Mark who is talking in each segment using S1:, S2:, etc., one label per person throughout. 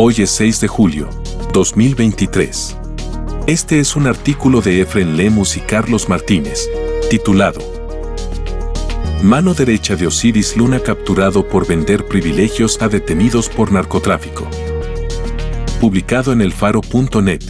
S1: Hoy es 6 de julio, 2023. Este es un artículo de Efren Lemus y Carlos Martínez, titulado Mano derecha de Osiris Luna capturado por vender privilegios a detenidos por narcotráfico. Publicado en elfaro.net.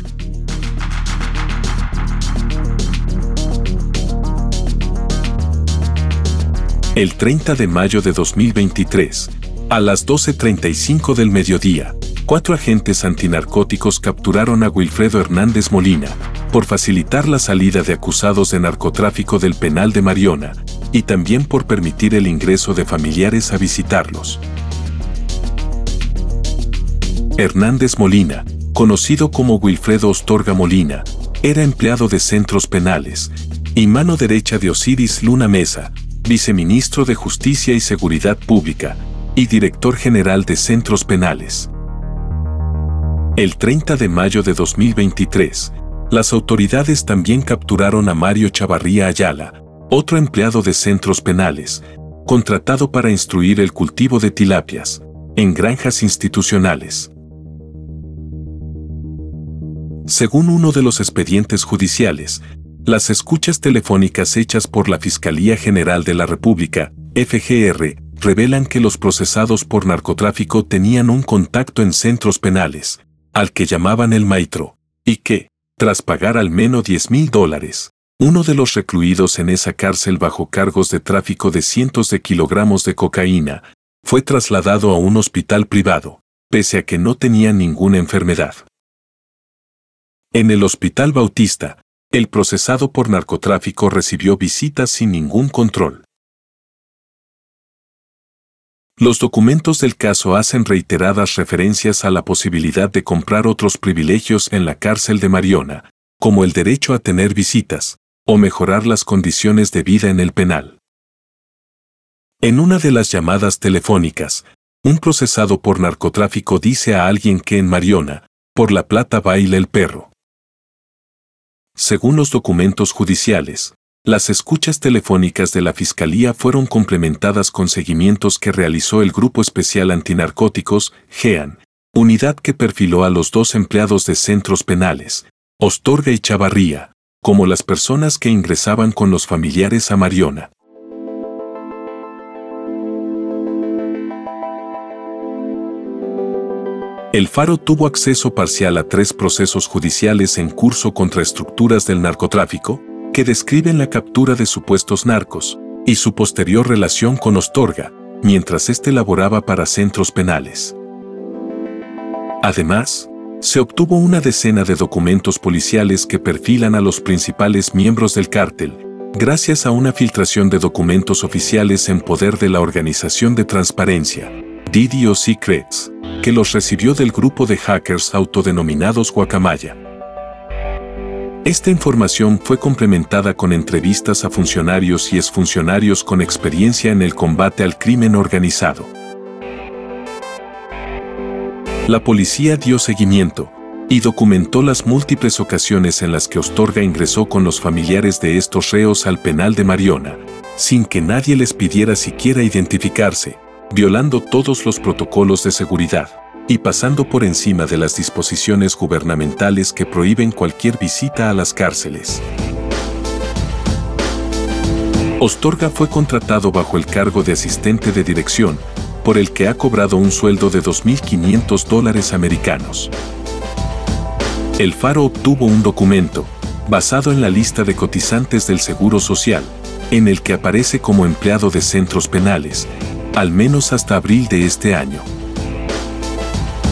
S1: El 30 de mayo de 2023, a las 12.35 del mediodía, cuatro agentes antinarcóticos capturaron a Wilfredo Hernández Molina por facilitar la salida de acusados de narcotráfico del penal de Mariona y también por permitir el ingreso de familiares a visitarlos. Hernández Molina, conocido como Wilfredo Ostorga Molina, era empleado de centros penales y mano derecha de Osiris Luna Mesa, viceministro de Justicia y Seguridad Pública y director general de centros penales. El 30 de mayo de 2023, las autoridades también capturaron a Mario Chavarría Ayala, otro empleado de centros penales, contratado para instruir el cultivo de tilapias, en granjas institucionales. Según uno de los expedientes judiciales, las escuchas telefónicas hechas por la Fiscalía General de la República, FGR, revelan que los procesados por narcotráfico tenían un contacto en centros penales, al que llamaban el maitro, y que, tras pagar al menos 10 mil dólares, uno de los recluidos en esa cárcel bajo cargos de tráfico de cientos de kilogramos de cocaína, fue trasladado a un hospital privado, pese a que no tenía ninguna enfermedad. En el Hospital Bautista, el procesado por narcotráfico recibió visitas sin ningún control. Los documentos del caso hacen reiteradas referencias a la posibilidad de comprar otros privilegios en la cárcel de Mariona, como el derecho a tener visitas, o mejorar las condiciones de vida en el penal. En una de las llamadas telefónicas, un procesado por narcotráfico dice a alguien que en Mariona, por la plata baila el perro. Según los documentos judiciales, las escuchas telefónicas de la Fiscalía fueron complementadas con seguimientos que realizó el Grupo Especial Antinarcóticos, GEAN, unidad que perfiló a los dos empleados de centros penales, Ostorga y Chavarría, como las personas que ingresaban con los familiares a Mariona. El Faro tuvo acceso parcial a tres procesos judiciales en curso contra estructuras del narcotráfico, que describen la captura de supuestos narcos y su posterior relación con Ostorga, mientras éste laboraba para centros penales. Además, se obtuvo una decena de documentos policiales que perfilan a los principales miembros del cártel, gracias a una filtración de documentos oficiales en poder de la Organización de Transparencia, DDO Secrets, que los recibió del grupo de hackers autodenominados Guacamaya. Esta información fue complementada con entrevistas a funcionarios y exfuncionarios con experiencia en el combate al crimen organizado. La policía dio seguimiento y documentó las múltiples ocasiones en las que Ostorga ingresó con los familiares de estos reos al penal de Mariona, sin que nadie les pidiera siquiera identificarse, violando todos los protocolos de seguridad y pasando por encima de las disposiciones gubernamentales que prohíben cualquier visita a las cárceles. Ostorga fue contratado bajo el cargo de asistente de dirección, por el que ha cobrado un sueldo de 2.500 dólares americanos. El Faro obtuvo un documento, basado en la lista de cotizantes del Seguro Social, en el que aparece como empleado de centros penales, al menos hasta abril de este año.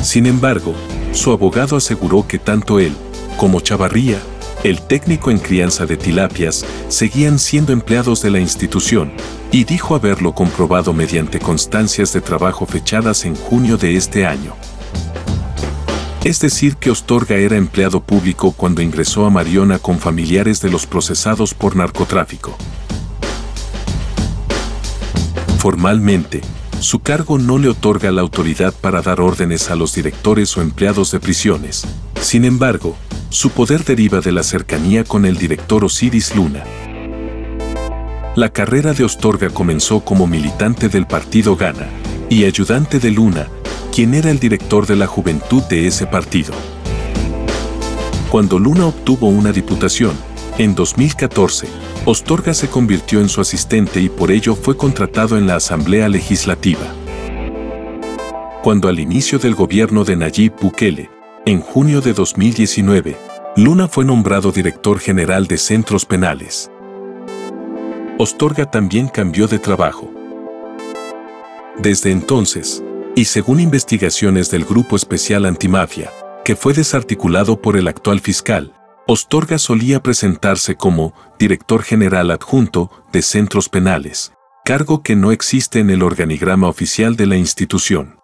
S1: Sin embargo, su abogado aseguró que tanto él como Chavarría, el técnico en crianza de tilapias, seguían siendo empleados de la institución, y dijo haberlo comprobado mediante constancias de trabajo fechadas en junio de este año. Es decir, que Ostorga era empleado público cuando ingresó a Mariona con familiares de los procesados por narcotráfico. Formalmente, su cargo no le otorga la autoridad para dar órdenes a los directores o empleados de prisiones. Sin embargo, su poder deriva de la cercanía con el director Osiris Luna. La carrera de Ostorga comenzó como militante del partido Gana y ayudante de Luna, quien era el director de la juventud de ese partido. Cuando Luna obtuvo una diputación, en 2014, Ostorga se convirtió en su asistente y por ello fue contratado en la Asamblea Legislativa. Cuando al inicio del gobierno de Nayib Bukele, en junio de 2019, Luna fue nombrado director general de centros penales. Ostorga también cambió de trabajo. Desde entonces, y según investigaciones del Grupo Especial Antimafia, que fue desarticulado por el actual fiscal, Ostorga solía presentarse como director general adjunto de centros penales, cargo que no existe en el organigrama oficial de la institución.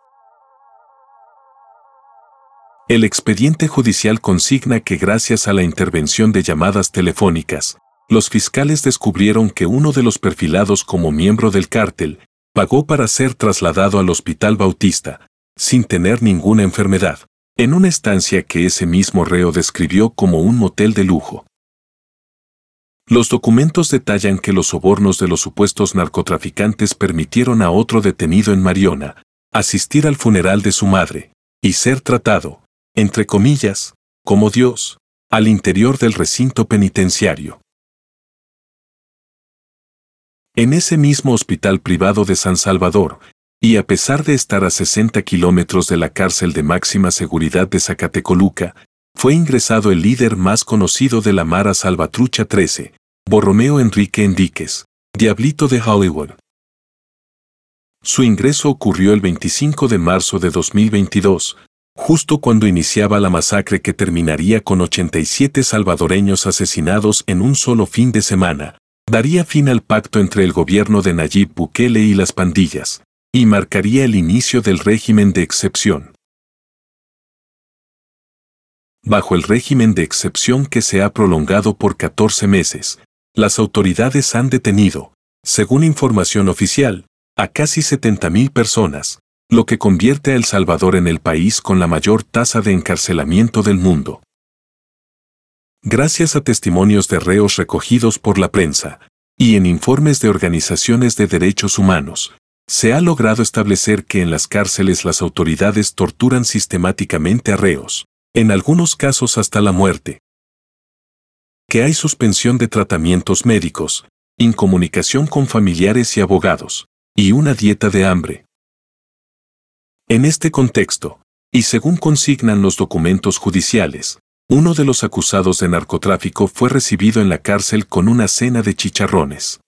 S1: El expediente judicial consigna que gracias a la intervención de llamadas telefónicas, los fiscales descubrieron que uno de los perfilados como miembro del cártel pagó para ser trasladado al Hospital Bautista, sin tener ninguna enfermedad, en una estancia que ese mismo reo describió como un motel de lujo. Los documentos detallan que los sobornos de los supuestos narcotraficantes permitieron a otro detenido en Mariona asistir al funeral de su madre y ser tratado, entre comillas, como Dios, al interior del recinto penitenciario. En ese mismo hospital privado de San Salvador, y a pesar de estar a 60 kilómetros de la cárcel de máxima seguridad de Zacatecoluca, fue ingresado el líder más conocido de la Mara Salvatrucha 13, Borromeo Enrique Enríquez, Diablito de Hollywood. Su ingreso ocurrió el 25 de marzo de 2022, justo cuando iniciaba la masacre que terminaría con 87 salvadoreños asesinados en un solo fin de semana, daría fin al pacto entre el gobierno de Nayib Bukele y las pandillas y marcaría el inicio del régimen de excepción. Bajo el régimen de excepción que se ha prolongado por 14 meses, las autoridades han detenido, según información oficial, a casi 70.000 personas, lo que convierte a El Salvador en el país con la mayor tasa de encarcelamiento del mundo. Gracias a testimonios de reos recogidos por la prensa y en informes de organizaciones de derechos humanos, se ha logrado establecer que en las cárceles las autoridades torturan sistemáticamente a reos, en algunos casos hasta la muerte. Que hay suspensión de tratamientos médicos, incomunicación con familiares y abogados, y una dieta de hambre. En este contexto, y según consignan los documentos judiciales, uno de los acusados de narcotráfico fue recibido en la cárcel con una cena de chicharrones.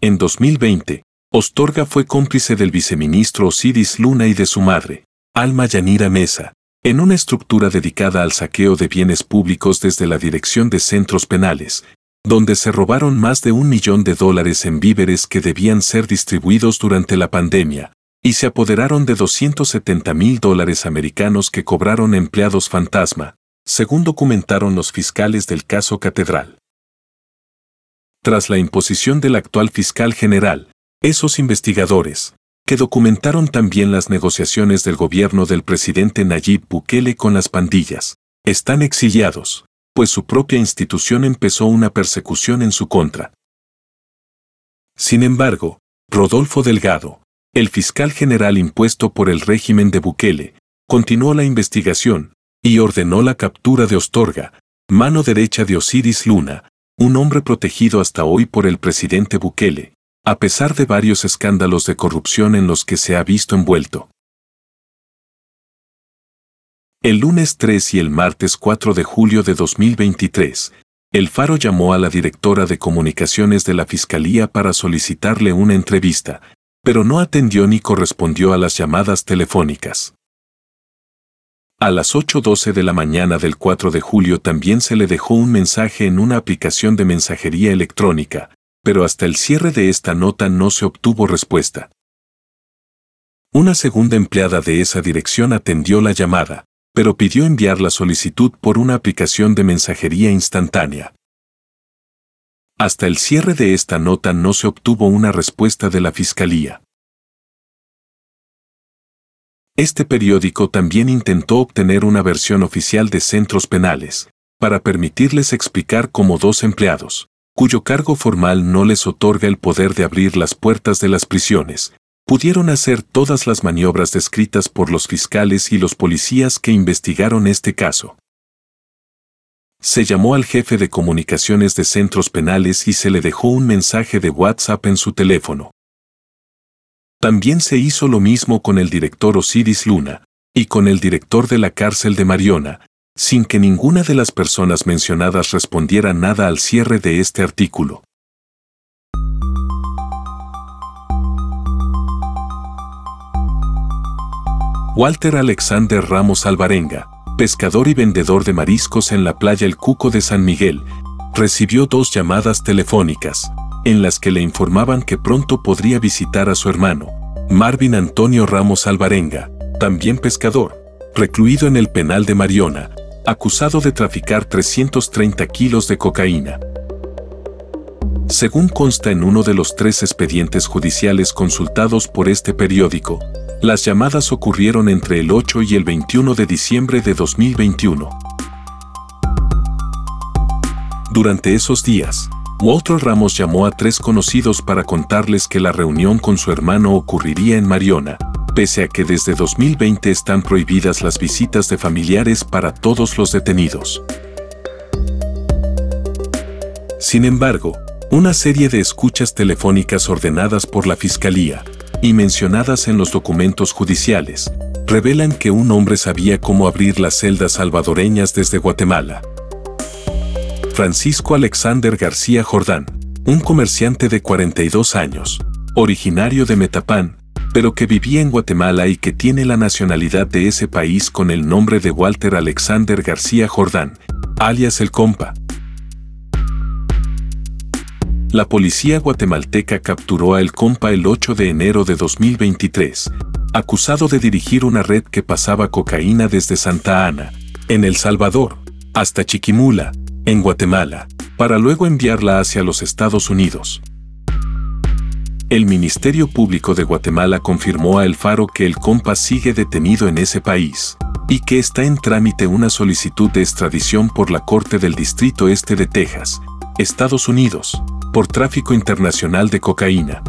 S1: En 2020, Ostorga fue cómplice del viceministro Osiris Luna y de su madre, Alma Yanira Mesa, en una estructura dedicada al saqueo de bienes públicos desde la Dirección de Centros Penales, donde se robaron más de un millón de dólares en víveres que debían ser distribuidos durante la pandemia, y se apoderaron de 270 mil dólares americanos que cobraron empleados fantasma, según documentaron los fiscales del caso Catedral. Tras la imposición del actual fiscal general, esos investigadores, que documentaron también las negociaciones del gobierno del presidente Nayib Bukele con las pandillas, están exiliados, pues su propia institución empezó una persecución en su contra. Sin embargo, Rodolfo Delgado, el fiscal general impuesto por el régimen de Bukele, continuó la investigación y ordenó la captura de Ostorga, mano derecha de Osiris Luna, un hombre protegido hasta hoy por el presidente Bukele, a pesar de varios escándalos de corrupción en los que se ha visto envuelto. El lunes 3 y el martes 4 de julio de 2023, el Faro llamó a la directora de comunicaciones de la Fiscalía para solicitarle una entrevista, pero no atendió ni correspondió a las llamadas telefónicas. A las 8.12 de la mañana del 4 de julio también se le dejó un mensaje en una aplicación de mensajería electrónica, pero hasta el cierre de esta nota no se obtuvo respuesta. Una segunda empleada de esa dirección atendió la llamada, pero pidió enviar la solicitud por una aplicación de mensajería instantánea. Hasta el cierre de esta nota no se obtuvo una respuesta de la Fiscalía. Este periódico también intentó obtener una versión oficial de centros penales, para permitirles explicar cómo dos empleados, cuyo cargo formal no les otorga el poder de abrir las puertas de las prisiones, pudieron hacer todas las maniobras descritas por los fiscales y los policías que investigaron este caso. Se llamó al jefe de comunicaciones de centros penales y se le dejó un mensaje de WhatsApp en su teléfono. También se hizo lo mismo con el director Osiris Luna y con el director de la cárcel de Mariona, sin que ninguna de las personas mencionadas respondiera nada al cierre de este artículo. Walter Alexander Ramos Alvarenga, pescador y vendedor de mariscos en la playa El Cuco de San Miguel, recibió dos llamadas telefónicas, en las que le informaban que pronto podría visitar a su hermano, Marvin Antonio Ramos Alvarenga, también pescador, recluido en el penal de Mariona, acusado de traficar 330 kilos de cocaína. Según consta en uno de los tres expedientes judiciales consultados por este periódico, las llamadas ocurrieron entre el 8 y el 21 de diciembre de 2021. Durante esos días, Walter Ramos llamó a tres conocidos para contarles que la reunión con su hermano ocurriría en Mariona, pese a que desde 2020 están prohibidas las visitas de familiares para todos los detenidos. Sin embargo, una serie de escuchas telefónicas ordenadas por la Fiscalía y mencionadas en los documentos judiciales revelan que un hombre sabía cómo abrir las celdas salvadoreñas desde Guatemala. Francisco Alexander García Jordán, un comerciante de 42 años, originario de Metapán, pero que vivía en Guatemala y que tiene la nacionalidad de ese país con el nombre de Walter Alexander García Jordán, alias El Compa. La policía guatemalteca capturó a El Compa el 8 de enero de 2023, acusado de dirigir una red que pasaba cocaína desde Santa Ana, en El Salvador, hasta Chiquimula, en Guatemala, para luego enviarla hacia los Estados Unidos. El Ministerio Público de Guatemala confirmó a El Faro que el compa sigue detenido en ese país y que está en trámite una solicitud de extradición por la Corte del Distrito Este de Texas, Estados Unidos, por tráfico internacional de cocaína.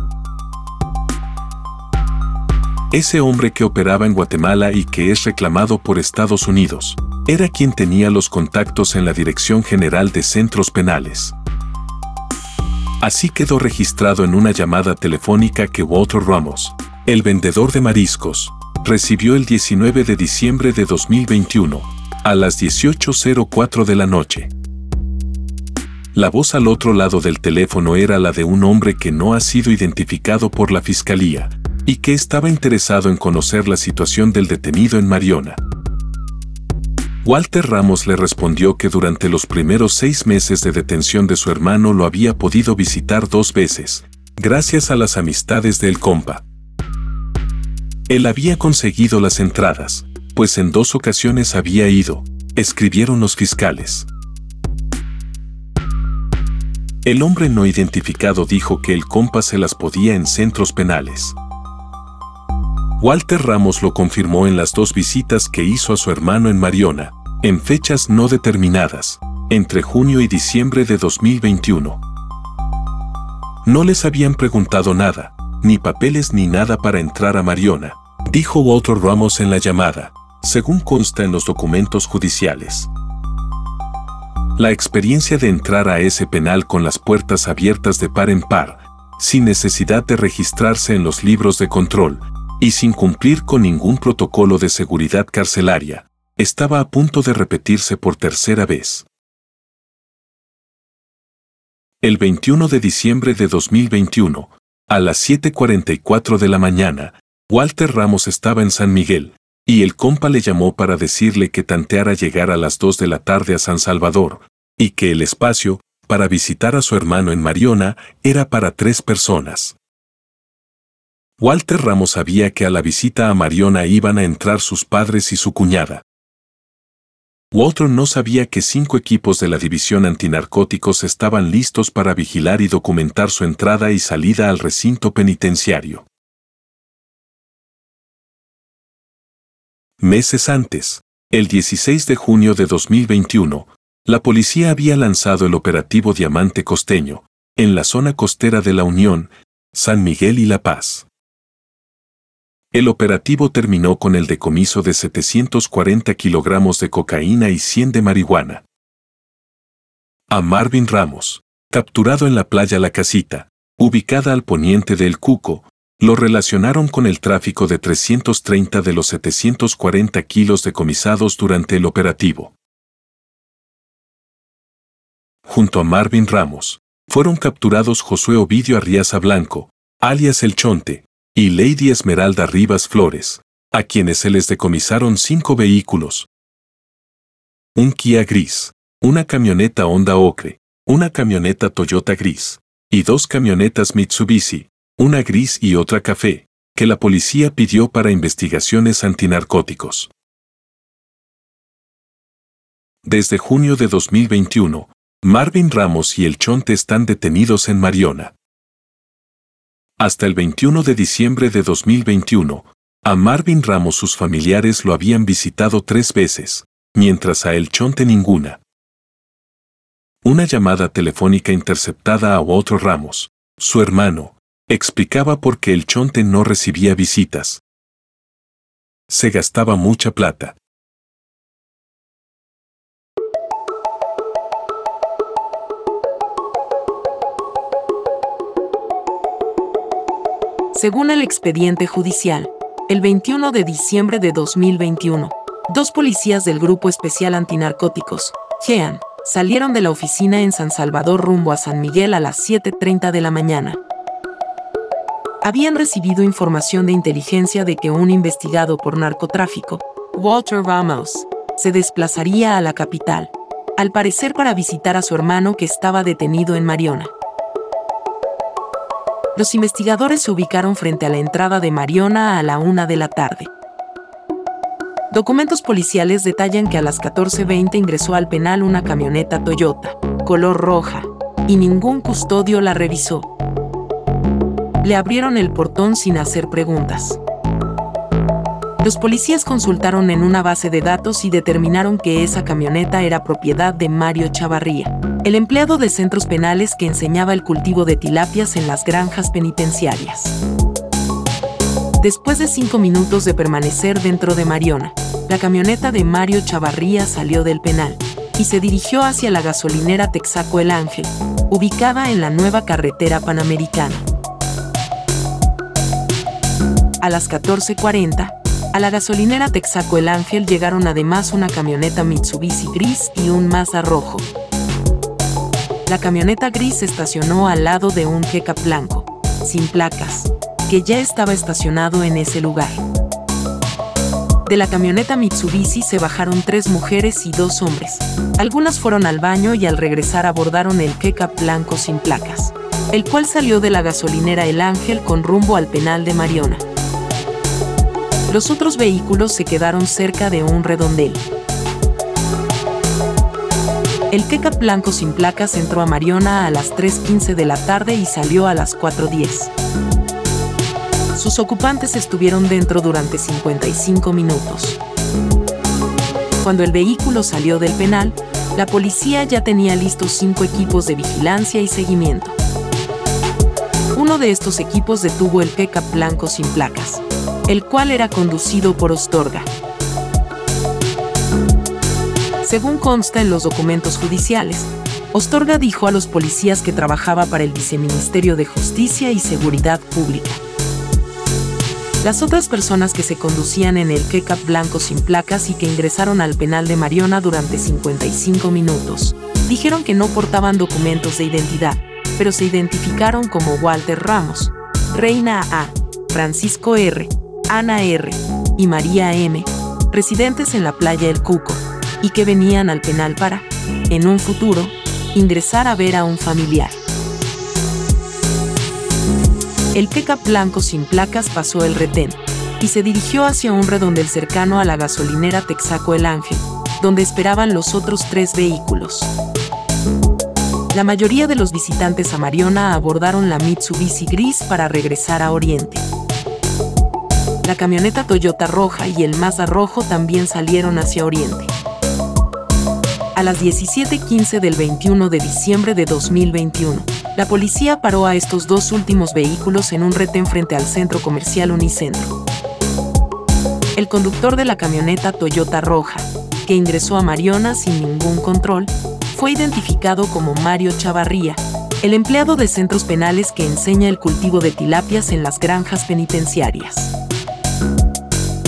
S1: Ese hombre que operaba en Guatemala y que es reclamado por Estados Unidos, era quien tenía los contactos en la Dirección General de Centros Penales. Así quedó registrado en una llamada telefónica que Walter Ramos, el vendedor de mariscos, recibió el 19 de diciembre de 2021, a las 18.04 de la noche. La voz al otro lado del teléfono era la de un hombre que no ha sido identificado por la fiscalía y que estaba interesado en conocer la situación del detenido en Mariona. Walter Ramos le respondió que durante los primeros seis meses de detención de su hermano lo había podido visitar dos veces, gracias a las amistades del compa. Él había conseguido las entradas, pues en dos ocasiones había ido, escribieron los fiscales. El hombre no identificado dijo que el compa se las podía en centros penales. Walter Ramos lo confirmó en las dos visitas que hizo a su hermano en Mariona, en fechas no determinadas, entre junio y diciembre de 2021. No les habían preguntado nada, ni papeles ni nada para entrar a Mariona, dijo Walter Ramos en la llamada, según consta en los documentos judiciales. La experiencia de entrar a ese penal con las puertas abiertas de par en par, sin necesidad de registrarse en los libros de control, y sin cumplir con ningún protocolo de seguridad carcelaria, estaba a punto de repetirse por tercera vez. El 21 de diciembre de 2021, a las 7.44 de la mañana, Walter Ramos estaba en San Miguel, y el compa le llamó para decirle que tanteara llegar a las 2 de la tarde a San Salvador, y que el espacio, para visitar a su hermano en Mariona, era para tres personas. Walter Ramos sabía que a la visita a Mariona iban a entrar sus padres y su cuñada. Walter no sabía que cinco equipos de la División Antinarcóticos estaban listos para vigilar y documentar su entrada y salida al recinto penitenciario. Meses antes, el 16 de junio de 2021, la policía había lanzado el operativo Diamante Costeño, en la zona costera de la Unión, San Miguel y La Paz. El operativo terminó con el decomiso de 740 kilogramos de cocaína y 100 de marihuana. A Marvin Ramos, capturado en la playa La Casita, ubicada al poniente del Cuco, lo relacionaron con el tráfico de 330 de los 740 kilos decomisados durante el operativo. Junto a Marvin Ramos, fueron capturados Josué Ovidio Arriaza Blanco, alias El Chonte, y Lady Esmeralda Rivas Flores, a quienes se les decomisaron cinco vehículos. Un Kia gris, una camioneta Honda Ocre, una camioneta Toyota gris, y dos camionetas Mitsubishi, una gris y otra café, que la policía pidió para investigaciones antinarcóticos. Desde junio de 2021, Marvin Ramos y el Chonte están detenidos en Mariona. Hasta el 21 de diciembre de 2021, a Marvin Ramos sus familiares lo habían visitado tres veces, mientras a El Chonte ninguna. Una llamada telefónica interceptada a otro Ramos, su hermano, explicaba por qué El Chonte no recibía visitas. Se gastaba mucha plata.
S2: Según el expediente judicial, el 21 de diciembre de 2021, dos policías del Grupo Especial Antinarcóticos, GEAN, salieron de la oficina en San Salvador rumbo a San Miguel a las 7.30 de la mañana. Habían recibido información de inteligencia de que un investigado por narcotráfico, Walter Ramos, se desplazaría a la capital, al parecer para visitar a su hermano que estaba detenido en Mariona los investigadores se ubicaron frente a la entrada de Mariona a la una de la tarde. Documentos policiales detallan que a las 14.20 ingresó al penal una camioneta Toyota, color roja, y ningún custodio la revisó. Le abrieron el portón sin hacer preguntas. Los policías consultaron en una base de datos y determinaron que esa camioneta era propiedad de Mario Chavarría, el empleado de centros penales que enseñaba el cultivo de tilapias en las granjas penitenciarias. Después de cinco minutos de permanecer dentro de Mariona, la camioneta de Mario Chavarría salió del penal y se dirigió hacia la gasolinera Texaco El Ángel, ubicada en la nueva carretera panamericana. A las 14.40, a la gasolinera Texaco El Ángel llegaron además una camioneta Mitsubishi gris y un Mazda rojo. La camioneta gris estacionó al lado de un Pickup blanco, sin placas, que ya estaba estacionado en ese lugar. De la camioneta Mitsubishi se bajaron tres mujeres y dos hombres. Algunas fueron al baño y al regresar abordaron el Pickup blanco sin placas, el cual salió de la gasolinera El Ángel con rumbo al penal de Mariona. Los otros vehículos se quedaron cerca de un redondel. El Queca blanco sin placas entró a Mariona a las 3.15 de la tarde y salió a las 4.10. Sus ocupantes estuvieron dentro durante 55 minutos. Cuando el vehículo salió del penal, la policía ya tenía listos cinco equipos de vigilancia y seguimiento. Uno de estos equipos detuvo el Queca blanco sin placas el cual era conducido por Ostorga. Según consta en los documentos judiciales, Ostorga dijo a los policías que trabajaba para el Viceministerio de Justicia y Seguridad Pública. Las otras personas que se conducían en el Kecap blanco sin placas y que ingresaron al penal de Mariona durante 55 minutos, dijeron que no portaban documentos de identidad, pero se identificaron como Walter Ramos, Reina A, Francisco R., Ana R. y María M., residentes en la playa El Cuco, y que venían al penal para, en un futuro, ingresar a ver a un familiar. El pickup blanco sin placas pasó el retén y se dirigió hacia un redondel cercano a la gasolinera Texaco El Ángel, donde esperaban los otros tres vehículos. La mayoría de los visitantes a Mariona abordaron la Mitsubishi gris para regresar a Oriente. La camioneta Toyota roja y el Mazda rojo también salieron hacia Oriente. A las 17:15 del 21 de diciembre de 2021, la policía paró a estos dos últimos vehículos en un retén frente al centro comercial Unicentro. El conductor de la camioneta Toyota roja, que ingresó a Mariona sin ningún control, fue identificado como Mario Chavarría, el empleado de centros penales que enseña el cultivo de tilapias en las granjas penitenciarias.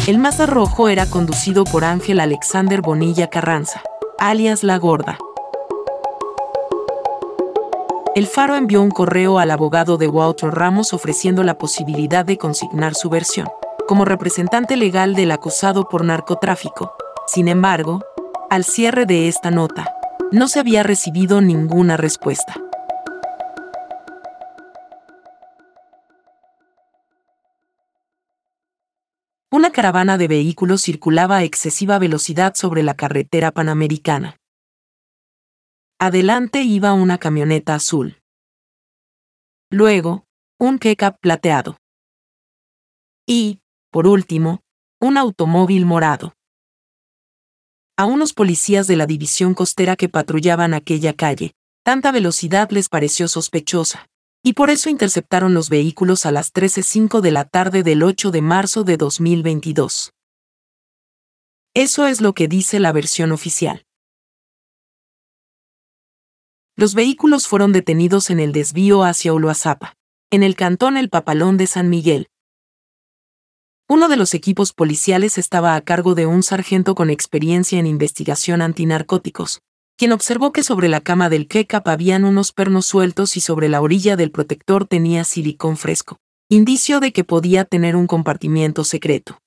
S2: El Mazda rojo era conducido por Ángel Alexander Bonilla Carranza, alias La Gorda. El Faro envió un correo al abogado de Walter Ramos ofreciendo la posibilidad de consignar su versión como representante legal del acusado por narcotráfico. Sin embargo, al cierre de esta nota, no se había recibido ninguna respuesta. Una caravana de vehículos circulaba a excesiva velocidad sobre la carretera panamericana. Adelante iba una camioneta azul. Luego, un pickup plateado. Y, por último, un automóvil morado. A unos policías de la división costera que patrullaban aquella calle, tanta velocidad les pareció sospechosa, y por eso interceptaron los vehículos a las 13.05 de la tarde del 8 de marzo de 2022. Eso es lo que dice la versión oficial. Los vehículos fueron detenidos en el desvío hacia Uluazapa, en el cantón El Papalón de San Miguel, uno de los equipos policiales estaba a cargo de un sargento con experiencia en investigación antinarcóticos, quien observó que sobre la cama del Kekap habían unos pernos sueltos y sobre la orilla del protector tenía silicón fresco, indicio de que podía tener un compartimiento secreto.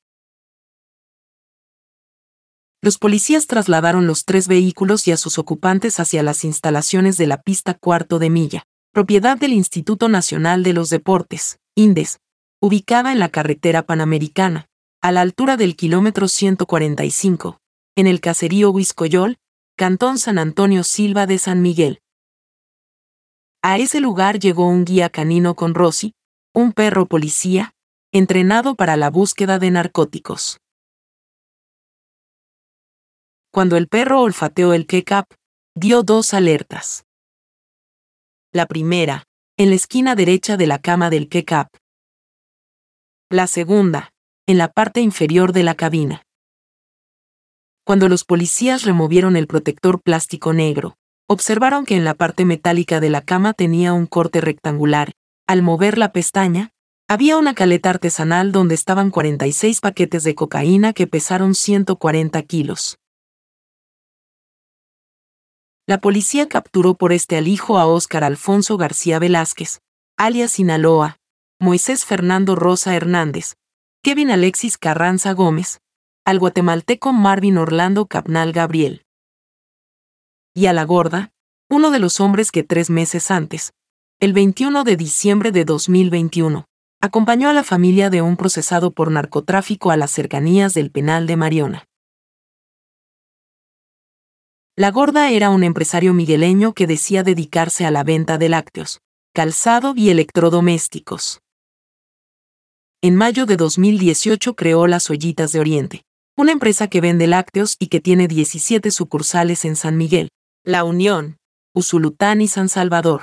S2: Los policías trasladaron los tres vehículos y a sus ocupantes hacia las instalaciones de la pista cuarto de milla, propiedad del Instituto Nacional de los Deportes, INDES, ubicada en la carretera panamericana, a la altura del kilómetro 145, en el caserío Huiscoyol, Cantón San Antonio Silva de San Miguel. A ese lugar llegó un guía canino con Rossi, un perro policía, entrenado para la búsqueda de narcóticos. Cuando el perro olfateó el Kekap, dio dos alertas. La primera, en la esquina derecha de la cama del Kekap, la segunda, en la parte inferior de la cabina. Cuando los policías removieron el protector plástico negro, observaron que en la parte metálica de la cama tenía un corte rectangular. Al mover la pestaña, había una caleta artesanal donde estaban 46 paquetes de cocaína que pesaron 140 kilos. La policía capturó por este alijo a Óscar Alfonso García Velázquez, alias Sinaloa, Moisés Fernando Rosa Hernández, Kevin Alexis Carranza Gómez, al guatemalteco Marvin Orlando Capnal Gabriel. Y a la gorda, uno de los hombres que tres meses antes, el 21 de diciembre de 2021, acompañó a la familia de un procesado por narcotráfico a las cercanías del penal de Mariona. La gorda era un empresario migueleño que decía dedicarse a la venta de lácteos, calzado y electrodomésticos. En mayo de 2018 creó Las Ollitas de Oriente, una empresa que vende lácteos y que tiene 17 sucursales en San Miguel, La Unión, Usulután y San Salvador.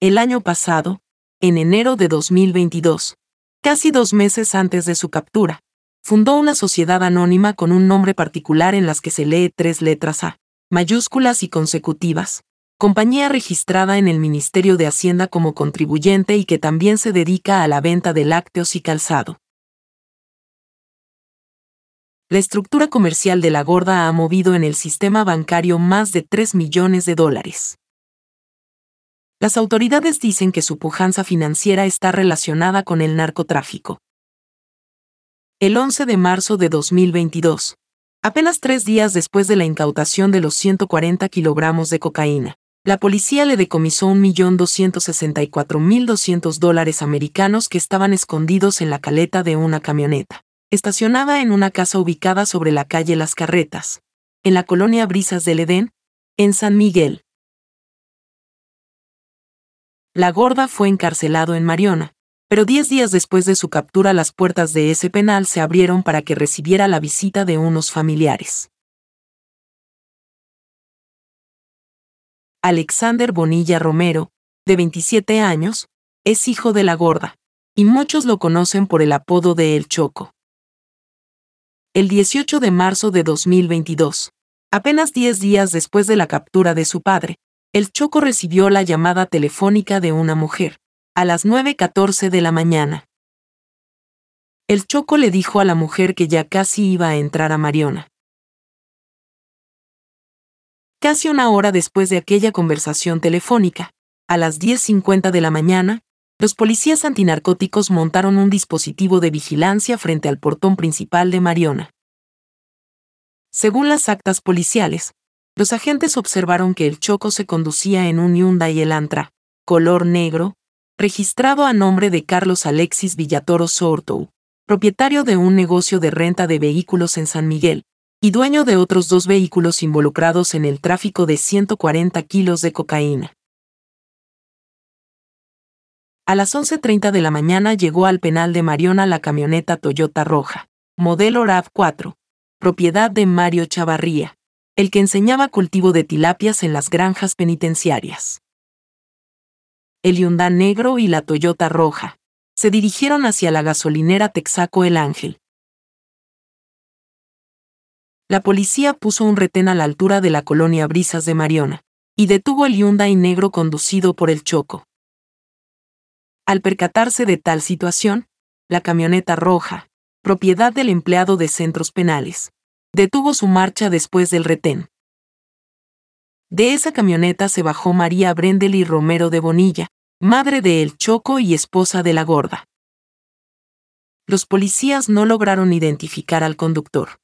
S2: El año pasado, en enero de 2022, casi dos meses antes de su captura, fundó una sociedad anónima con un nombre particular en las que se lee tres letras A, mayúsculas y consecutivas, compañía registrada en el Ministerio de Hacienda como contribuyente y que también se dedica a la venta de lácteos y calzado. La estructura comercial de la gorda ha movido en el sistema bancario más de 3 millones de dólares. Las autoridades dicen que su pujanza financiera está relacionada con el narcotráfico. El 11 de marzo de 2022, apenas tres días después de la incautación de los 140 kilogramos de cocaína, la policía le decomisó 1.264.200 dólares americanos que estaban escondidos en la caleta de una camioneta, estacionada en una casa ubicada sobre la calle Las Carretas, en la colonia Brisas del Edén, en San Miguel. La gorda fue encarcelado en Mariona, pero diez días después de su captura las puertas de ese penal se abrieron para que recibiera la visita de unos familiares. Alexander Bonilla Romero, de 27 años, es hijo de la gorda, y muchos lo conocen por el apodo de El Choco. El 18 de marzo de 2022, apenas 10 días después de la captura de su padre, El Choco recibió la llamada telefónica de una mujer, a las 9.14 de la mañana. El Choco le dijo a la mujer que ya casi iba a entrar a Mariona. Casi una hora después de aquella conversación telefónica, a las 10.50 de la mañana, los policías antinarcóticos montaron un dispositivo de vigilancia frente al portón principal de Mariona. Según las actas policiales, los agentes observaron que el Choco se conducía en un Hyundai Elantra, color negro, registrado a nombre de Carlos Alexis Villatoro Sortou, propietario de un negocio de renta de vehículos en San Miguel, y dueño de otros dos vehículos involucrados en el tráfico de 140 kilos de cocaína. A las 11.30 de la mañana llegó al penal de Mariona la camioneta Toyota Roja, modelo RAV4, propiedad de Mario Chavarría, el que enseñaba cultivo de tilapias en las granjas penitenciarias el Hyundai negro y la Toyota roja. Se dirigieron hacia la gasolinera Texaco El Ángel. La policía puso un retén a la altura de la colonia Brisas de Mariona y detuvo el Hyundai negro conducido por el Choco. Al percatarse de tal situación, la camioneta roja, propiedad del empleado de centros penales, detuvo su marcha después del retén. De esa camioneta se bajó María Brendel Romero de Bonilla, madre de El Choco y esposa de la gorda. Los policías no lograron identificar al conductor.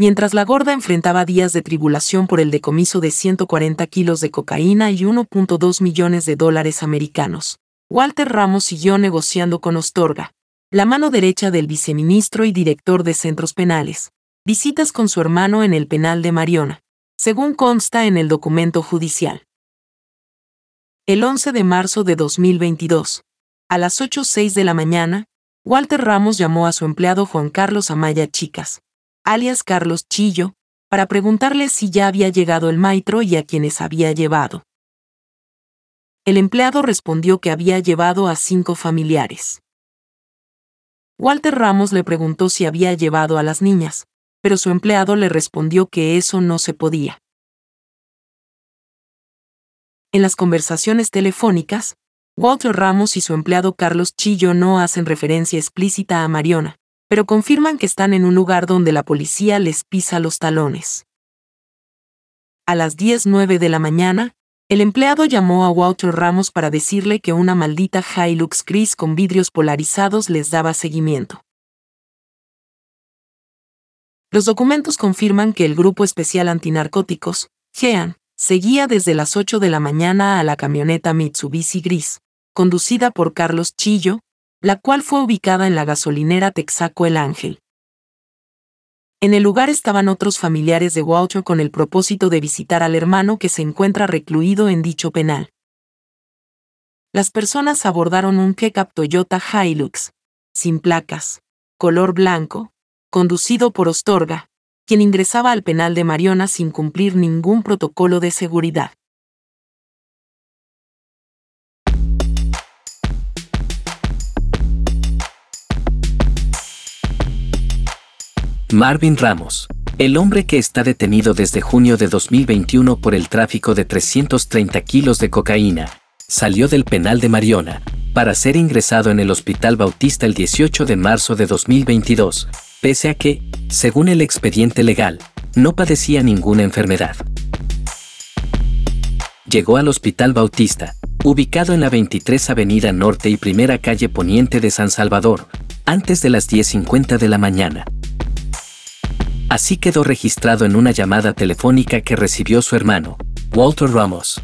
S2: Mientras la gorda enfrentaba días de tribulación por el decomiso de 140 kilos de cocaína y 1.2 millones de dólares americanos, Walter Ramos siguió negociando con Ostorga, la mano derecha del viceministro y director de centros penales, visitas con su hermano en el penal de Mariona, según consta en el documento judicial. El 11 de marzo de 2022, a las 8.06 de la mañana, Walter Ramos llamó a su empleado Juan Carlos Amaya Chicas, alias Carlos Chillo, para preguntarle si ya había llegado el maitro y a quienes había llevado. El empleado respondió que había llevado a cinco familiares. Walter Ramos le preguntó si había llevado a las niñas, pero su empleado le respondió que eso no se podía. En las conversaciones telefónicas, Walter Ramos y su empleado Carlos Chillo no hacen referencia explícita a Mariona, pero confirman que están en un lugar donde la policía les pisa los talones. A las 10.09 de la mañana, el empleado llamó a Walter Ramos para decirle que una maldita Hilux gris con vidrios polarizados les daba seguimiento. Los documentos confirman que el Grupo Especial Antinarcóticos, GEAN, seguía desde las 8 de la mañana a la camioneta Mitsubishi Gris, conducida por Carlos Chillo, la cual fue ubicada en la gasolinera Texaco El Ángel. En el lugar estaban otros familiares de Walter con el propósito de visitar al hermano que se encuentra recluido en dicho penal. Las personas abordaron un pickup Toyota Hilux, sin placas, color blanco, conducido por Ostorga, quien ingresaba al penal de Mariona sin cumplir ningún protocolo de seguridad.
S3: Marvin Ramos, el hombre que está detenido desde junio de 2021 por el tráfico de 330 kilos de cocaína, salió del penal de Mariona, para ser ingresado en el Hospital Bautista el 18 de marzo de 2022, pese a que, según el expediente legal, no padecía ninguna enfermedad. Llegó al Hospital Bautista, ubicado en la 23 Avenida Norte y Primera Calle Poniente de San Salvador, antes de las 10.50 de la mañana.
S1: Así quedó registrado en una llamada telefónica que recibió su hermano, Walter Ramos.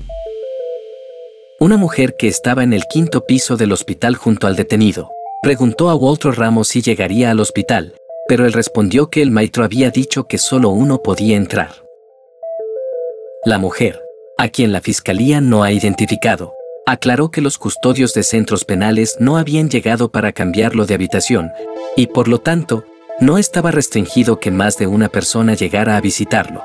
S1: Una mujer que estaba en el quinto piso del hospital junto al detenido, preguntó a Walter Ramos si llegaría al hospital, pero él respondió que el maestro había dicho que solo uno podía entrar. La mujer, a quien la fiscalía no ha identificado, aclaró que los custodios de centros penales no habían llegado para cambiarlo de habitación, y por lo tanto, no estaba restringido que más de una persona llegara a visitarlo.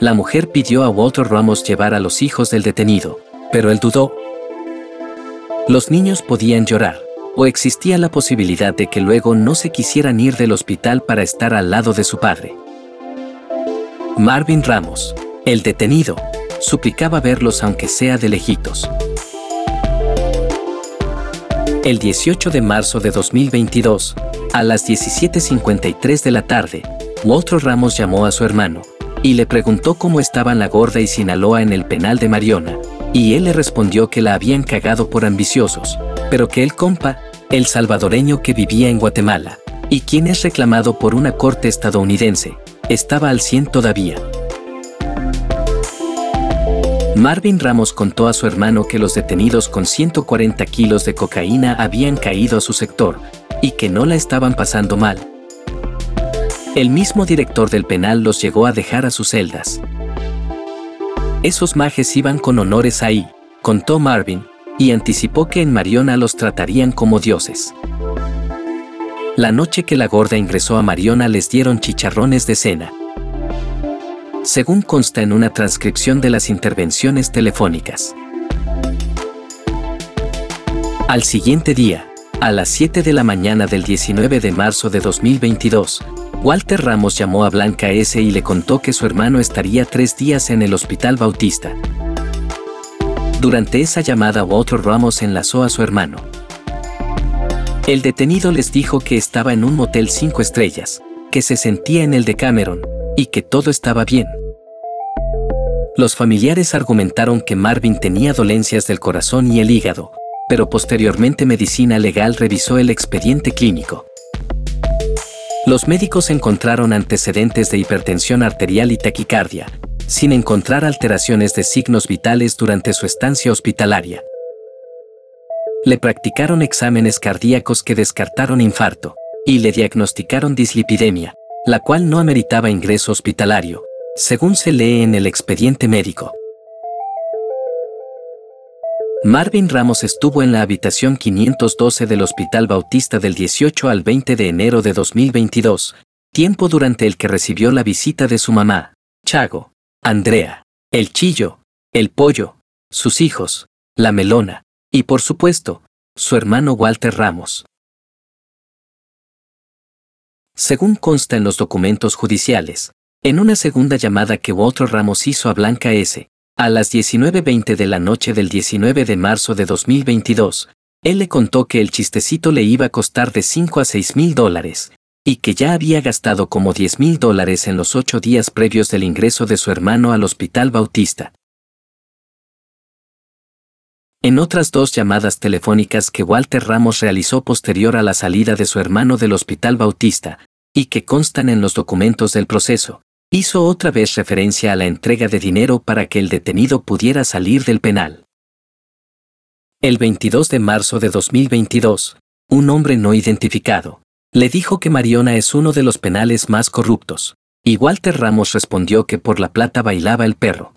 S1: La mujer pidió a Walter Ramos llevar a los hijos del detenido, pero él dudó. Los niños podían llorar, o existía la posibilidad de que luego no se quisieran ir del hospital para estar al lado de su padre. Marvin Ramos, el detenido, suplicaba verlos aunque sea de lejitos. El 18 de marzo de 2022, a las 17.53 de la tarde, Walter Ramos llamó a su hermano y le preguntó cómo estaban la gorda y Sinaloa en el penal de Mariona, y él le respondió que la habían cagado por ambiciosos, pero que el compa, el salvadoreño que vivía en Guatemala, y quien es reclamado por una corte estadounidense, estaba al 100 todavía. Marvin Ramos contó a su hermano que los detenidos con 140 kilos de cocaína habían caído a su sector y que no la estaban pasando mal. El mismo director del penal los llegó a dejar a sus celdas. Esos majes iban con honores ahí, contó Marvin, y anticipó que en Mariona los tratarían como dioses. La noche que la gorda ingresó a Mariona les dieron chicharrones de cena, según consta en una transcripción de las intervenciones telefónicas. Al siguiente día, a las 7 de la mañana del 19 de marzo de 2022, Walter Ramos llamó a Blanca S. y le contó que su hermano estaría tres días en el Hospital Bautista. Durante esa llamada, Walter Ramos enlazó a su hermano. El detenido les dijo que estaba en un motel cinco estrellas, que se sentía en el de Cameron, y que todo estaba bien. Los familiares argumentaron que Marvin tenía dolencias del corazón y el hígado, pero posteriormente Medicina Legal revisó el expediente clínico. Los médicos encontraron antecedentes de hipertensión arterial y taquicardia, sin encontrar alteraciones de signos vitales durante su estancia hospitalaria. Le practicaron exámenes cardíacos que descartaron infarto, y le diagnosticaron dislipidemia, la cual no ameritaba ingreso hospitalario, según se lee en el expediente médico. Marvin Ramos estuvo en la habitación 512 del Hospital Bautista del 18 al 20 de enero de 2022, tiempo durante el que recibió la visita de su mamá, Chago, Andrea, el Chillo, el Pollo, sus hijos, la Melona, y por supuesto, su hermano Walter Ramos. Según consta en los documentos judiciales, en una segunda llamada que Walter Ramos hizo a Blanca S., a las 19.20 de la noche del 19 de marzo de 2022, él le contó que el chistecito le iba a costar de 5 a 6 mil dólares, y que ya había gastado como 10 mil dólares en los ocho días previos del ingreso de su hermano al Hospital Bautista. En otras dos llamadas telefónicas que Walter Ramos realizó posterior a la salida de su hermano del Hospital Bautista, y que constan en los documentos del proceso, hizo otra vez referencia a la entrega de dinero para que el detenido pudiera salir del penal. El 22 de marzo de 2022, un hombre no identificado, le dijo que Mariona es uno de los penales más corruptos, y Walter Ramos respondió que por la plata bailaba el perro.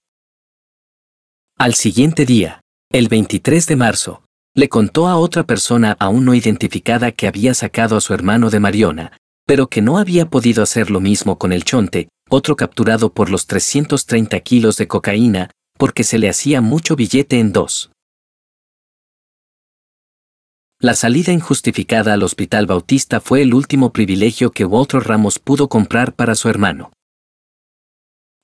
S1: Al siguiente día, el 23 de marzo, le contó a otra persona aún no identificada que había sacado a su hermano de Mariona, pero que no había podido hacer lo mismo con el chonte, otro capturado por los 330 kilos de cocaína, porque se le hacía mucho billete en dos. La salida injustificada al Hospital Bautista fue el último privilegio que Walter Ramos pudo comprar para su hermano.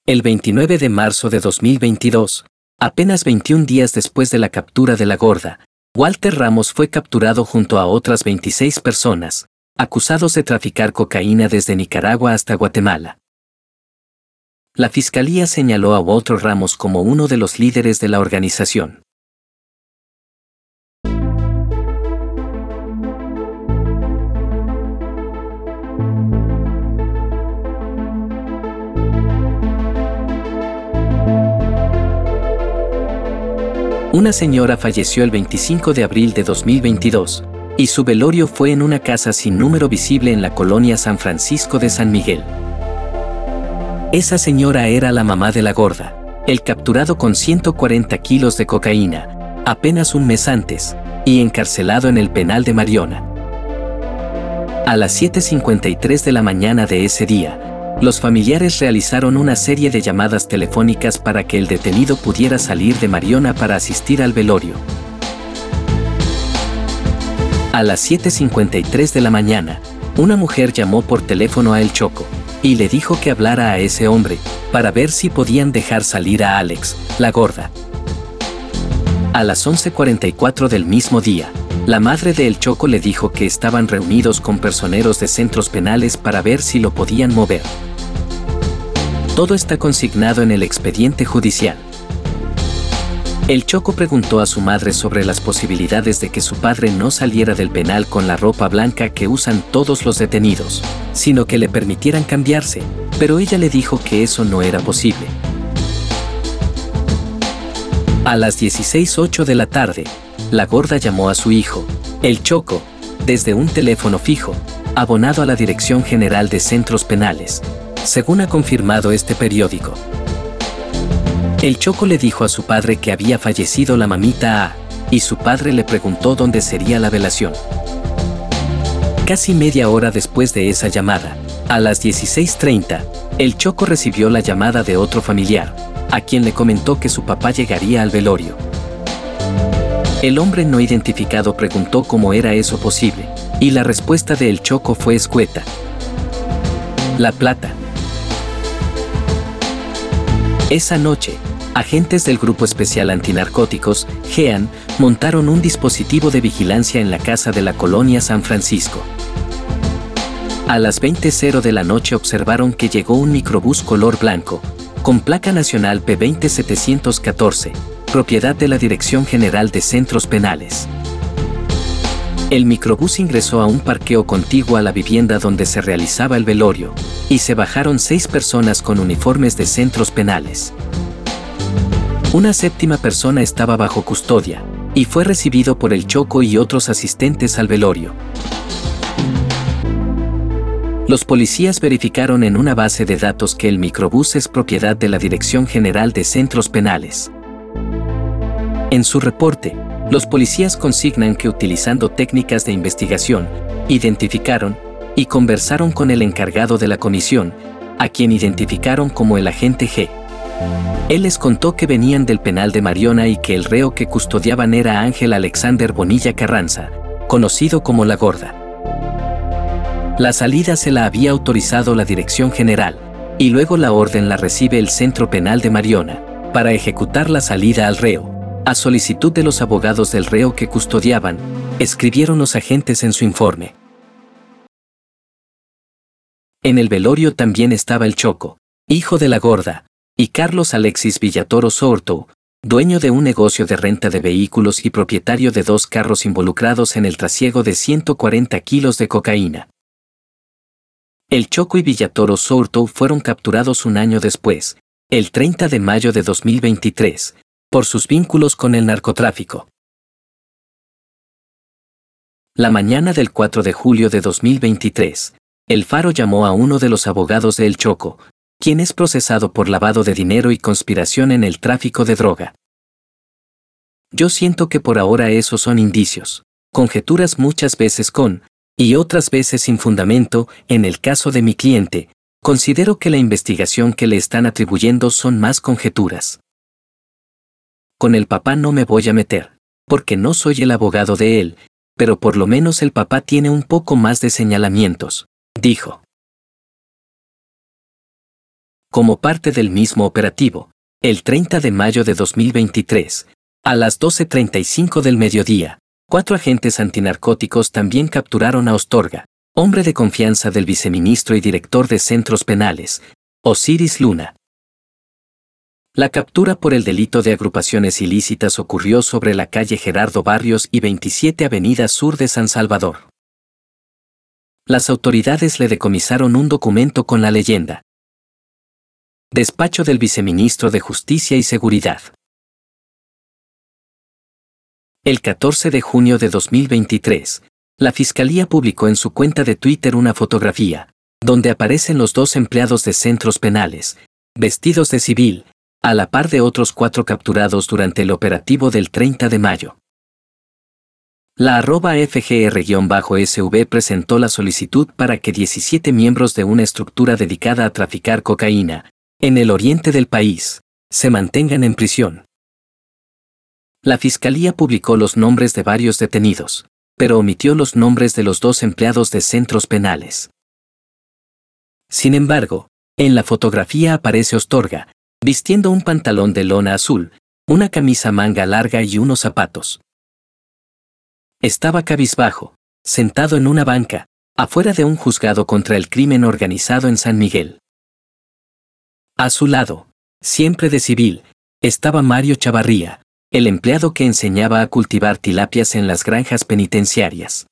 S1: El 29 de marzo de 2022, apenas 21 días después de la captura de la gorda, Walter Ramos fue capturado junto a otras 26 personas, acusados de traficar cocaína desde Nicaragua hasta Guatemala. La fiscalía señaló a Walter Ramos como uno de los líderes de la organización. Una señora falleció el 25 de abril de 2022, y su velorio fue en una casa sin número visible en la colonia San Francisco de San Miguel. Esa señora era la mamá de la gorda, el capturado con 140 kilos de cocaína, apenas un mes antes, y encarcelado en el penal de Mariona. A las 7.53 de la mañana de ese día, los familiares realizaron una serie de llamadas telefónicas para que el detenido pudiera salir de Mariona para asistir al velorio. A las 7.53 de la mañana, una mujer llamó por teléfono a El Choco y le dijo que hablara a ese hombre para ver si podían dejar salir a Alex, la gorda. A las 11.44 del mismo día, la madre de El Choco le dijo que estaban reunidos con personeros de centros penales para ver si lo podían mover. Todo está consignado en el expediente judicial. El Choco preguntó a su madre sobre las posibilidades de que su padre no saliera del penal con la ropa blanca que usan todos los detenidos, sino que le permitieran cambiarse, pero ella le dijo que eso no era posible. A las 16.08 de la tarde, la gorda llamó a su hijo, el Choco, desde un teléfono fijo, abonado a la Dirección General de Centros Penales, según ha confirmado este periódico. El Choco le dijo a su padre que había fallecido la mamita A, y su padre le preguntó dónde sería la velación. Casi media hora después de esa llamada, a las 16.30, el Choco recibió la llamada de otro familiar, a quien le comentó que su papá llegaría al velorio. El hombre no identificado preguntó cómo era eso posible, y la respuesta de El Choco fue escueta. La plata. Esa noche, agentes del Grupo Especial Antinarcóticos, GEAN, montaron un dispositivo de vigilancia en la casa de la colonia San Francisco. A las 20.00 de la noche observaron que llegó un microbús color blanco, con placa nacional P20714, propiedad de la Dirección General de Centros Penales. El microbús ingresó a un parqueo contiguo a la vivienda donde se realizaba el velorio, y se bajaron seis personas con uniformes de centros penales. Una séptima persona estaba bajo custodia, y fue recibido por el Choco y otros asistentes al velorio. Los policías verificaron en una base de datos que el microbús es propiedad de la Dirección General de Centros Penales. En su reporte, los policías consignan que utilizando técnicas de investigación, identificaron y conversaron con el encargado de la comisión, a quien identificaron como el agente G. Él les contó que venían del penal de Mariona y que el reo que custodiaban era Ángel Alexander Bonilla Carranza, conocido como La Gorda. La salida se la había autorizado la Dirección General, y luego la orden la recibe el Centro Penal de Mariona, para ejecutar la salida al reo. A solicitud de los abogados del reo que custodiaban, escribieron los agentes en su informe. En el velorio también estaba el Choco, hijo de la gorda, y Carlos Alexis Villatoro Sorto, dueño de un negocio de renta de vehículos y propietario de dos carros involucrados en el trasiego de 140 kilos de cocaína. El Choco y Villatoro Sorto fueron capturados un año después, el 30 de mayo de 2023, por sus vínculos con el narcotráfico. La mañana del 4 de julio de 2023, El Faro llamó a uno de los abogados de El Choco, quien es procesado por lavado de dinero y conspiración en el tráfico de droga. Yo siento que por ahora esos son indicios, conjeturas muchas veces con, y otras veces sin fundamento, en el caso de mi cliente, considero que la investigación que le están atribuyendo son más conjeturas. Con el papá no me voy a meter, porque no soy el abogado de él, pero por lo menos el papá tiene un poco más de señalamientos, dijo. Como parte del mismo operativo, el 30 de mayo de 2023, a las 12.35 del mediodía, cuatro agentes antinarcóticos también capturaron a Ostorga, hombre de confianza del viceministro y director de centros penales, Osiris Luna, la captura por el delito de agrupaciones ilícitas ocurrió sobre la calle Gerardo Barrios y 27 Avenida Sur de San Salvador. Las autoridades le decomisaron un documento con la leyenda. Despacho del Viceministro de Justicia y Seguridad. el 14 de junio de 2023, la Fiscalía publicó en su cuenta de Twitter una fotografía, donde aparecen los dos empleados de centros penales, vestidos de civil, a la par de otros cuatro capturados durante el operativo del 30 de mayo. La arroba FGR-SV presentó la solicitud para que 17 miembros de una estructura dedicada a traficar cocaína, en el oriente del país, se mantengan en prisión. La Fiscalía publicó los nombres de varios detenidos, pero omitió los nombres de los dos empleados de centros penales. Sin embargo, en la fotografía aparece Ostorga, vistiendo un pantalón de lona azul, una camisa manga larga y unos zapatos. Estaba cabizbajo, sentado en una banca, afuera de un juzgado contra el crimen organizado en San Miguel. A su lado, siempre de civil, estaba Mario Chavarría, el empleado que enseñaba a cultivar tilapias en las granjas penitenciarias.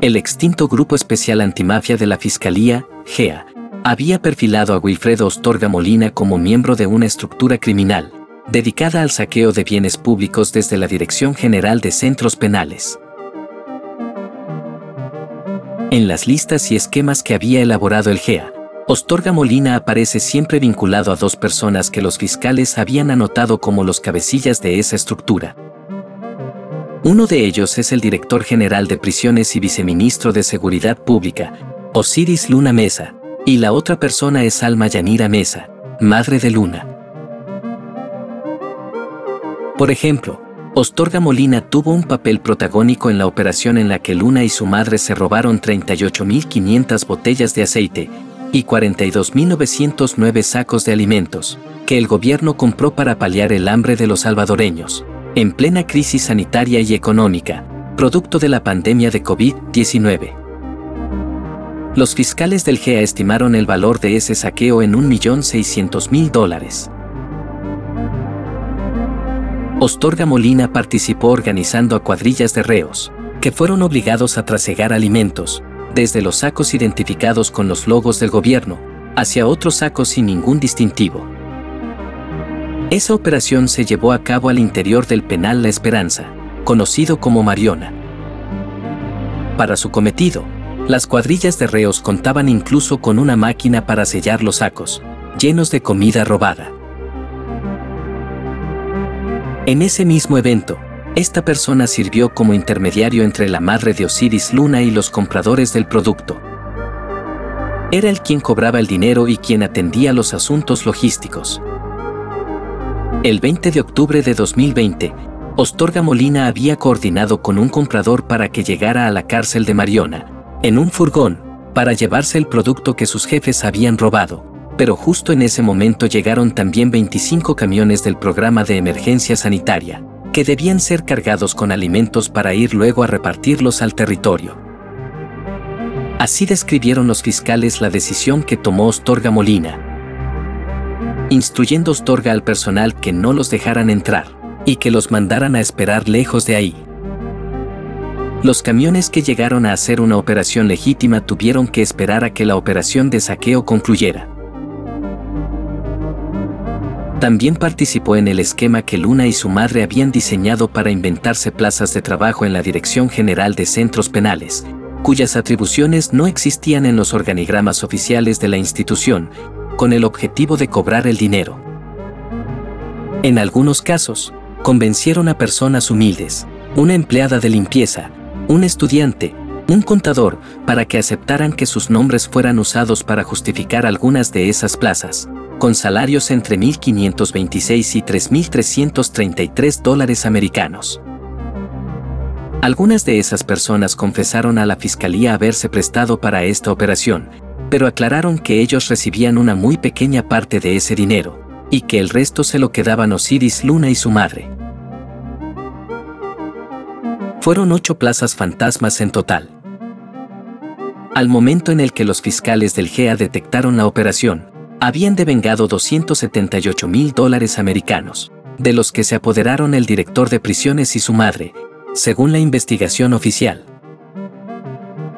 S1: El extinto Grupo Especial Antimafia de la Fiscalía, GEA, había perfilado a Wilfredo Ostorga Molina como miembro de una estructura criminal, dedicada al saqueo de bienes públicos desde la Dirección General de Centros Penales. En las listas y esquemas que había elaborado el GEA, Ostorga Molina aparece siempre vinculado a dos personas que los fiscales habían anotado como los cabecillas de esa estructura. Uno de ellos es el director general de prisiones y viceministro de Seguridad Pública, Osiris Luna Mesa, y la otra persona es Alma Yanira Mesa, madre de Luna. Por ejemplo, Ostorga Molina tuvo un papel protagónico en la operación en la que Luna y su madre se robaron 38.500 botellas de aceite y 42.909 sacos de alimentos, que el gobierno compró para paliar el hambre de los salvadoreños en plena crisis sanitaria y económica, producto de la pandemia de COVID-19. Los fiscales del GEA estimaron el valor de ese saqueo en 1.600.000 dólares. Ostorga Molina participó organizando a cuadrillas de reos, que fueron obligados a trasegar alimentos, desde los sacos identificados con los logos del gobierno, hacia otros sacos sin ningún distintivo. Esa operación se llevó a cabo al interior del penal La Esperanza, conocido como Mariona. Para su cometido, las cuadrillas de reos contaban incluso con una máquina para sellar los sacos, llenos de comida robada. En ese mismo evento, esta persona sirvió como intermediario entre la madre de Osiris Luna y los compradores del producto. Era el quien cobraba el dinero y quien atendía los asuntos logísticos. El 20 de octubre de 2020, Ostorga Molina había coordinado con un comprador para que llegara a la cárcel de Mariona, en un furgón, para llevarse el producto que sus jefes habían robado. Pero justo en ese momento llegaron también 25 camiones del programa de emergencia sanitaria, que debían ser cargados con alimentos para ir luego a repartirlos al territorio. Así describieron los fiscales la decisión que tomó Ostorga Molina, instruyendo Ostorga al personal que no los dejaran entrar y que los mandaran a esperar lejos de ahí. Los camiones que llegaron a hacer una operación legítima tuvieron que esperar a que la operación de saqueo concluyera. También participó en el esquema que Luna y su madre habían diseñado para inventarse plazas de trabajo en la Dirección General de Centros Penales, cuyas atribuciones no existían en los organigramas oficiales de la institución con el objetivo de cobrar el dinero. En algunos casos, convencieron a personas humildes, una empleada de limpieza, un estudiante, un contador, para que aceptaran que sus nombres fueran usados para justificar algunas de esas plazas, con salarios entre 1.526 y 3.333 dólares americanos. Algunas de esas personas confesaron a la fiscalía haberse prestado para esta operación, pero aclararon que ellos recibían una muy pequeña parte de ese dinero, y que el resto se lo quedaban Osiris Luna y su madre. Fueron ocho plazas fantasmas en total. Al momento en el que los fiscales del GEA detectaron la operación, habían devengado 278 mil dólares americanos, de los que se apoderaron el director de prisiones y su madre, según la investigación oficial.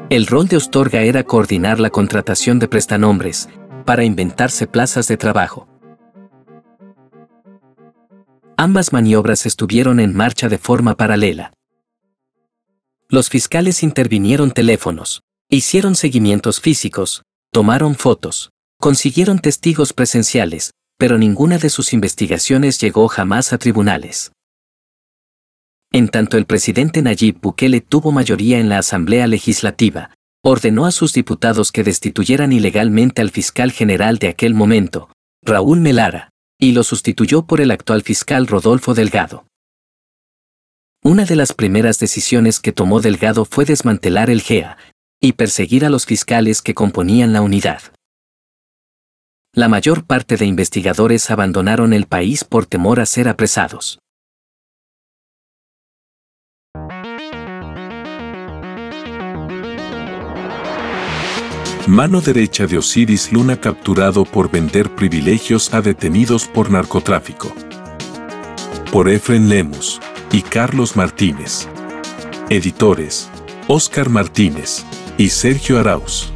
S1: El rol de Ostorga era coordinar la contratación de prestanombres, para inventarse plazas de trabajo. Ambas maniobras estuvieron en marcha de forma paralela. Los fiscales intervinieron teléfonos, hicieron seguimientos físicos, tomaron fotos, consiguieron testigos presenciales, pero ninguna de sus investigaciones llegó jamás a tribunales. En tanto el presidente Nayib Bukele tuvo mayoría en la Asamblea Legislativa, ordenó a sus diputados que destituyeran ilegalmente al fiscal general de aquel momento, Raúl Melara, y lo sustituyó por el actual fiscal Rodolfo Delgado. Una de las primeras decisiones que tomó Delgado fue desmantelar el GEA y perseguir a los fiscales que componían la unidad. La mayor parte de investigadores abandonaron el país por temor a ser apresados.
S4: Mano derecha de Osiris Luna capturado por vender privilegios a detenidos por narcotráfico. Por Efren Lemus y Carlos Martínez. Editores, Oscar Martínez y Sergio Arauz.